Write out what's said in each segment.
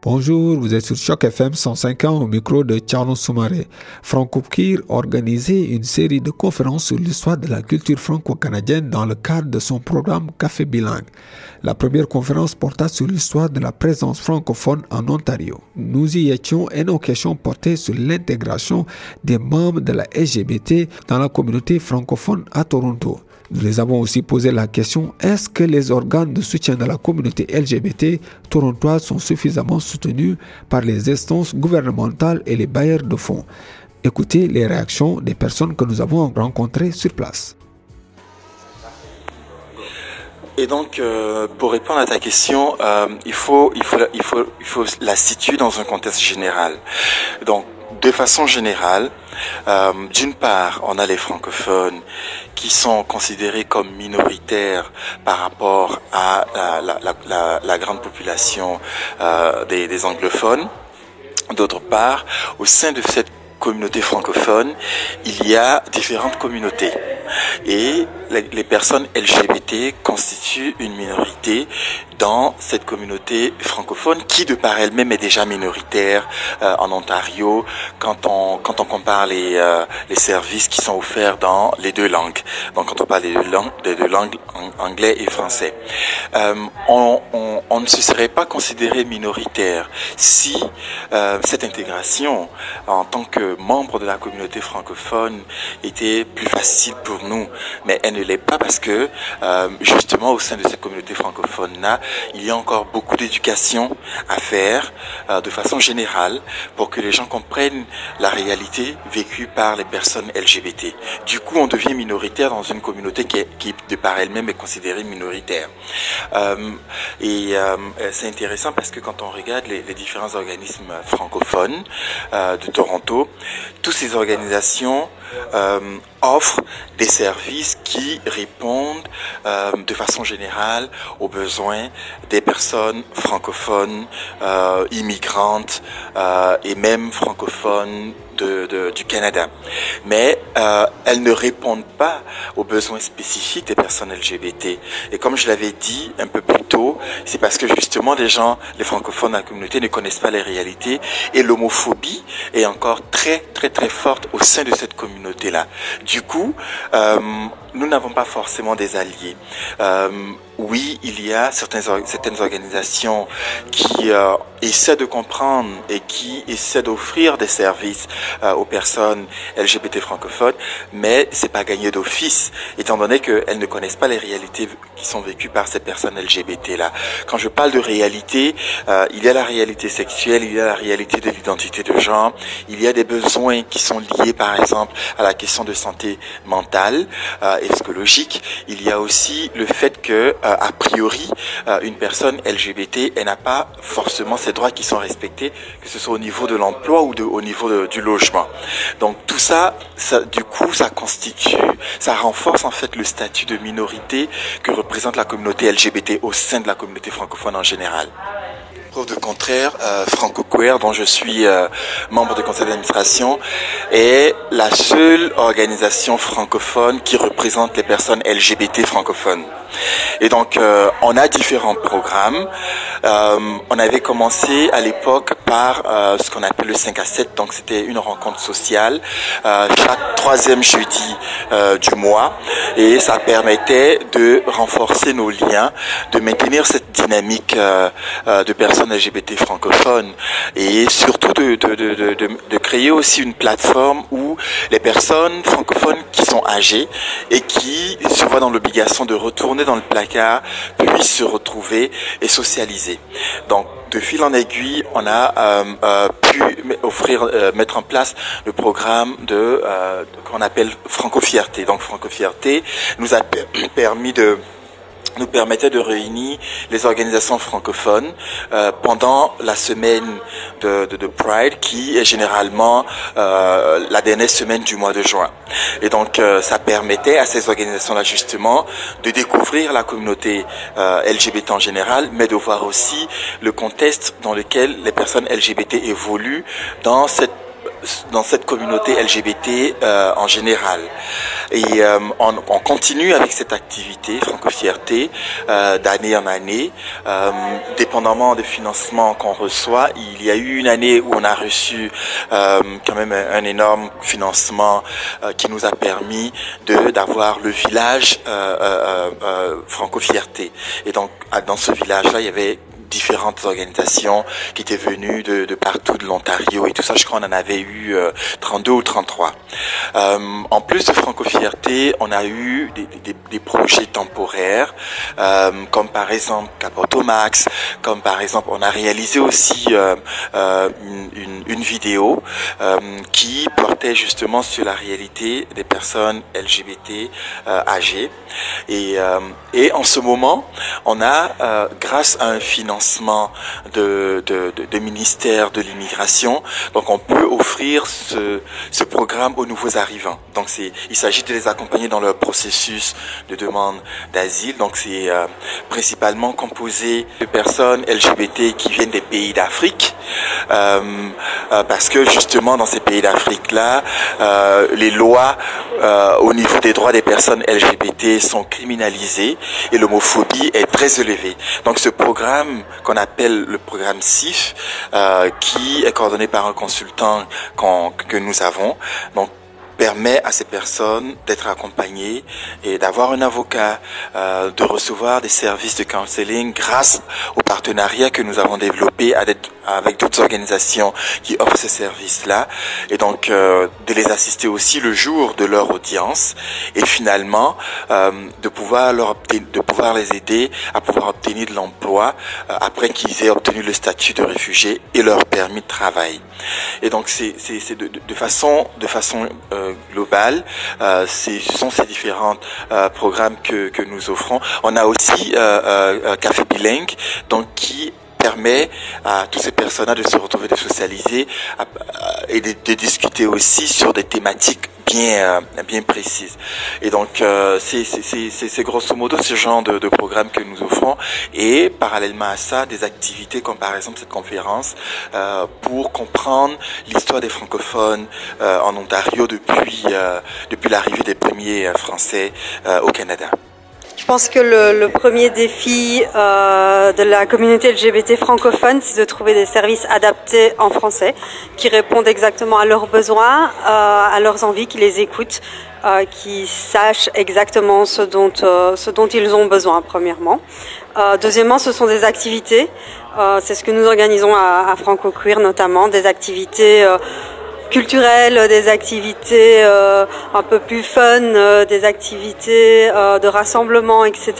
Bonjour, vous êtes sur Choc FM 105 ans au micro de Charles Soumaré. Franco Kir organisait une série de conférences sur l'histoire de la culture franco-canadienne dans le cadre de son programme Café Bilingue. La première conférence porta sur l'histoire de la présence francophone en Ontario. Nous y étions et nos questions portaient sur l'intégration des membres de la LGBT dans la communauté francophone à Toronto. Nous les avons aussi posé la question est-ce que les organes de soutien de la communauté LGBT torontoise sont suffisamment soutenus par les instances gouvernementales et les bailleurs de fonds? Écoutez les réactions des personnes que nous avons rencontrées sur place. Et donc, euh, pour répondre à ta question, euh, il, faut, il, faut, la situer dans un contexte général. Donc, de façon générale, euh, d'une part, on a les francophones qui sont considérés comme minoritaires par rapport à la, grande population euh, des, anglophones. D'autre part, au sein de cette communauté francophone, il y a différentes communautés. Et les, personnes LGBT constituent une minorité dans cette communauté francophone qui de par elle-même est déjà minoritaire euh, en Ontario quand on quand on compare les euh, les services qui sont offerts dans les deux langues. Donc quand on parle des deux langues, des deux langues anglais et français, euh, on, on, on, ne se serait pas considéré minoritaire si cette intégration en tant que membre de la communauté francophone était plus facile pour nous. Mais elle ne l'est pas parce que justement au sein de cette communauté francophone là il y a encore beaucoup d'éducation à faire euh, de façon générale pour que les gens comprennent la réalité vécue par les personnes LGBT. Du coup, on devient minoritaire dans une communauté qui, de par elle-même, est considérée minoritaire. Euh, et euh, c'est intéressant parce que quand on regarde les, différents organismes francophones euh, de Toronto, toutes ces organisations euh, offrent des services qui répondent euh, de façon générale aux besoins des personnes francophones, euh, immigrantes euh, et même francophones du Canada. Mais euh, elles ne répondent pas aux besoins spécifiques des personnes LGBT. Et comme je l'avais dit un peu plus tôt, c'est parce que justement les gens, les francophones de la communauté ne connaissent pas les réalités et l'homophobie est encore très très très forte au sein de cette communauté-là. Du coup, euh, nous n'avons pas forcément des alliés. Euh, oui, il y a certaines, certaines organisations qui euh, essaient de comprendre et qui essaient d'offrir des services euh, aux personnes LGBT francophones, mais c'est pas gagné d'office, étant donné qu'elles ne connaissent pas les réalités qui sont vécues par ces personnes LGBT là. Quand je parle de réalité, euh, il y a la réalité sexuelle, il y a la réalité de l'identité de genre, il y a des besoins qui sont liés, par exemple, à la question de santé mentale et psychologique. Il y a aussi le fait que euh, a priori, euh, une personne LGBT, elle n'a pas forcément ses droits qui sont respectés, que ce soit au niveau de l'emploi ou au niveau du logement. Donc tout ça, ça, du coup, ça constitue, ça renforce en fait le statut de minorité que représente la communauté LGBT au sein de la communauté francophone en général de contraire, euh, Franco Queer, dont je suis euh, membre du conseil d'administration, est la seule organisation francophone qui représente les personnes LGBT francophones. Et donc, euh, on a différents programmes. Euh, on avait commencé à l'époque par euh, ce qu'on appelle le 5 à 7. Donc, c'était une rencontre sociale chaque troisième jeudi du mois. Et ça permettait de renforcer nos liens, de maintenir cette dynamique de personnes LGBT francophones et surtout de, de, créer aussi une plateforme où les personnes francophones qui sont âgées et qui se voient dans l'obligation de retourner dans le placard puissent se retrouver et socialiser. Donc, de fil en aiguille, on a euh, euh, pu offrir, euh, mettre en place le programme de qu'on appelle Franco-Fierté. Donc, Franco-Fierté nous a permis de nous permettait de réunir les organisations francophones euh, pendant la semaine de, de, de, Pride, qui est généralement euh, la dernière semaine du mois de juin. Et donc, euh, ça permettait à ces organisations-là justement de découvrir la communauté euh, LGBT en général, mais de voir aussi le contexte dans lequel les personnes LGBT évoluent dans cette dans cette communauté LGBT euh, en général. Et euh, on, on, continue avec cette activité Franco-Fierté euh, d'année en année, euh, dépendamment des financements qu'on reçoit. Il y a eu une année où on a reçu euh, quand même un, énorme financement qui nous a permis de d'avoir le village Franco-Fierté. Et donc dans ce village-là, il y avait différentes organisations qui étaient venues de, partout de l'Ontario et tout ça. Je crois qu'on en avait eu 32 euh, ou 33. Euh, en plus de Franco-Fierté, on a eu des, projets temporaires, euh, comme par exemple Capotomax, Max, comme par exemple, on a réalisé aussi une, vidéo qui portait justement sur la réalité des personnes LGBT âgées. Et en ce moment, on a, grâce à un financement de, ministère de l'immigration. Donc on peut offrir ce, programme aux nouveaux arrivants. Donc c'est, il s'agit de les accompagner dans leur processus de demande d'asile. Donc c'est euh, principalement composé de personnes LGBT qui viennent des pays d'Afrique, parce que justement dans ces pays d'Afrique là, euh, les lois euh, au niveau des droits des personnes LGBT sont criminalisées et l'homophobie est très élevée. Donc ce programme qu'on appelle le programme euh, qui est coordonné par un consultant que nous avons. Donc permet à ces personnes d'être accompagnées et d'avoir un avocat, euh, de recevoir des services de counseling grâce au partenariat que nous avons développé avec d'autres organisations qui offrent ces services-là et donc euh, de les assister aussi le jour de leur audience et finalement euh, de pouvoir leur de pouvoir les aider à pouvoir obtenir de l'emploi euh, après qu'ils aient obtenu le statut de réfugié et leur permis de travail. Et donc c'est de, de, façon de façon euh, global. Euh, ce sont ces différents euh, programmes que, que nous offrons. On a aussi euh, Café Bilingue, donc qui permet à tous ces personnes de se retrouver, de socialiser et de, de, discuter aussi sur des thématiques bien euh, bien précises. Et donc euh, c'est grosso modo ce genre de, de, programme que nous offrons et parallèlement à ça des activités comme par exemple cette conférence euh, pour comprendre l'histoire des francophones en Ontario depuis depuis l'arrivée des premiers Français au Canada. Je pense que le, le premier défi euh, de la communauté LGBT francophone, c'est de trouver des services adaptés en français, qui répondent exactement à leurs besoins, euh, à leurs envies, qui les écoutent, euh, qui sachent exactement ce dont, euh, ce dont ils ont besoin, premièrement. Euh, deuxièmement, ce sont des activités. Euh, c'est ce que nous organisons à, à Franco Queer, notamment, des activités culturelles, des activités euh, un peu plus fun, euh, des activités euh, de rassemblement, etc.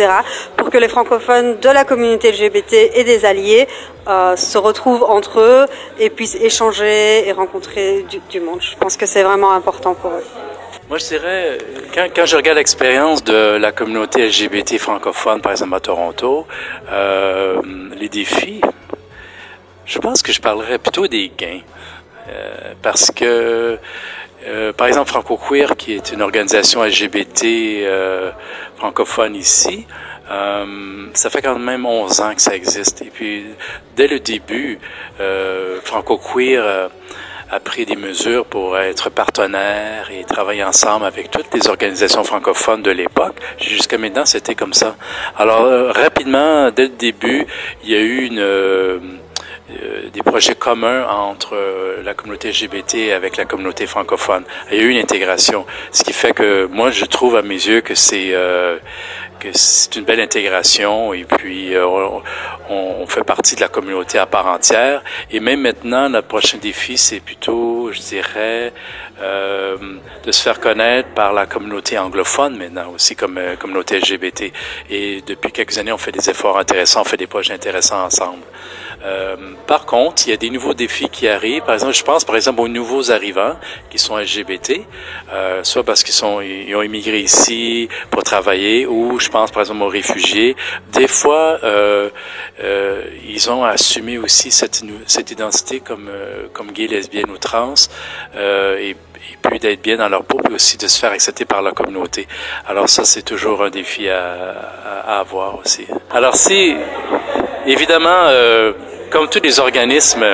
pour que les francophones de la communauté LGBT et des alliés euh, se retrouvent entre eux et puissent échanger et rencontrer du, du monde. Je pense que c'est vraiment important pour eux. Moi, je dirais, quand, quand je regarde l'expérience de la communauté LGBT francophone, par exemple à Toronto, euh, les défis, je pense que je parlerais plutôt des gains. Euh, parce que, euh, par exemple, Franco Queer, qui est une organisation LGBT euh, francophone ici, euh, ça fait quand même 11 ans que ça existe. Et puis, dès le début, euh, Franco Queer a pris des mesures pour être partenaire et travailler ensemble avec toutes les organisations francophones de l'époque. Jusqu'à maintenant, c'était comme ça. Alors, rapidement, dès le début, il y a eu une euh, des projets communs entre euh, la communauté LGBT avec la communauté francophone. Il y a eu une intégration, ce qui fait que moi je trouve à mes yeux que c'est euh, une belle intégration et puis euh, on, on, fait partie de la communauté à part entière. Et même maintenant, notre prochain défi, c'est plutôt, je dirais, de se faire connaître par la communauté anglophone maintenant aussi comme communauté LGBT. Et depuis quelques années, on fait des efforts intéressants, on fait des projets intéressants ensemble. Euh, par contre, il y a des nouveaux défis qui arrivent. Par exemple, je pense par exemple aux nouveaux arrivants qui sont LGBT, euh, soit parce qu'ils sont ils ont immigré ici pour travailler, ou je pense par exemple aux réfugiés. Des fois, euh, euh, ils ont assumé aussi cette cette identité comme euh, comme gay, lesbienne ou trans, et et puis d'être bien dans leur peau, puis aussi de se faire accepter par la communauté. Alors ça, c'est toujours un défi à, à, à avoir aussi. Alors si, évidemment, euh, comme tous les organismes,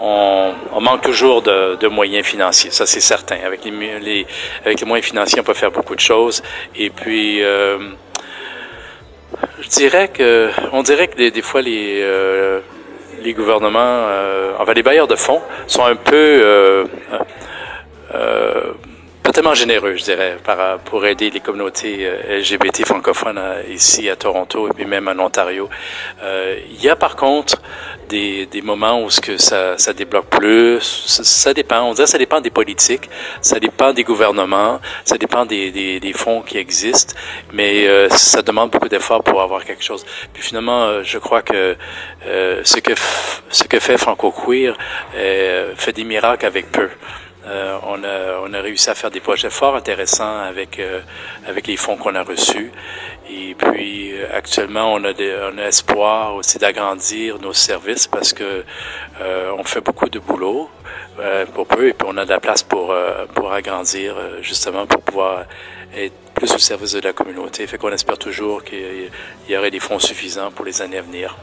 on, manque toujours de, moyens financiers, ça c'est certain. Avec les, moyens financiers, on peut faire beaucoup de choses. Et puis, euh, je dirais que, on dirait que des, fois les euh, gouvernements, euh, enfin les bailleurs de fonds sont un peu tellement généreux, je dirais, pour aider les communautés LGBT francophones ici à Toronto et puis même en Ontario. Il y a par contre des, des moments où ce que ça, ça débloque plus. Ça, dépend. On dirait ça dépend des politiques, ça dépend des gouvernements, ça dépend des, des, des fonds qui existent, mais ça demande beaucoup d'efforts pour avoir quelque chose. Puis finalement, je crois que ce que ce que fait Franco Queer fait des miracles avec peu. Euh, on, a, on a réussi à faire des projets fort intéressants avec, euh, avec les fonds qu'on a reçus. Et puis euh, actuellement, on a, des, on a espoir aussi d'agrandir nos services parce que on fait beaucoup de boulot pour peu et puis on a de la place pour, pour agrandir justement pour pouvoir être plus au service de la communauté. Fait qu'on espère toujours qu'il y aurait des fonds suffisants pour les années à venir.